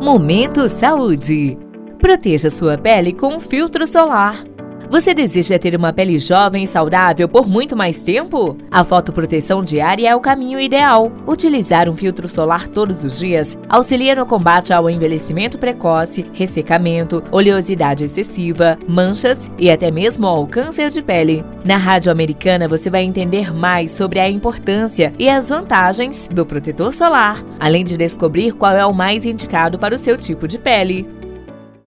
Momento Saúde. Proteja sua pele com filtro solar. Você deseja ter uma pele jovem e saudável por muito mais tempo? A fotoproteção diária é o caminho ideal. Utilizar um filtro solar todos os dias auxilia no combate ao envelhecimento precoce, ressecamento, oleosidade excessiva, manchas e até mesmo ao câncer de pele. Na Rádio Americana você vai entender mais sobre a importância e as vantagens do protetor solar, além de descobrir qual é o mais indicado para o seu tipo de pele.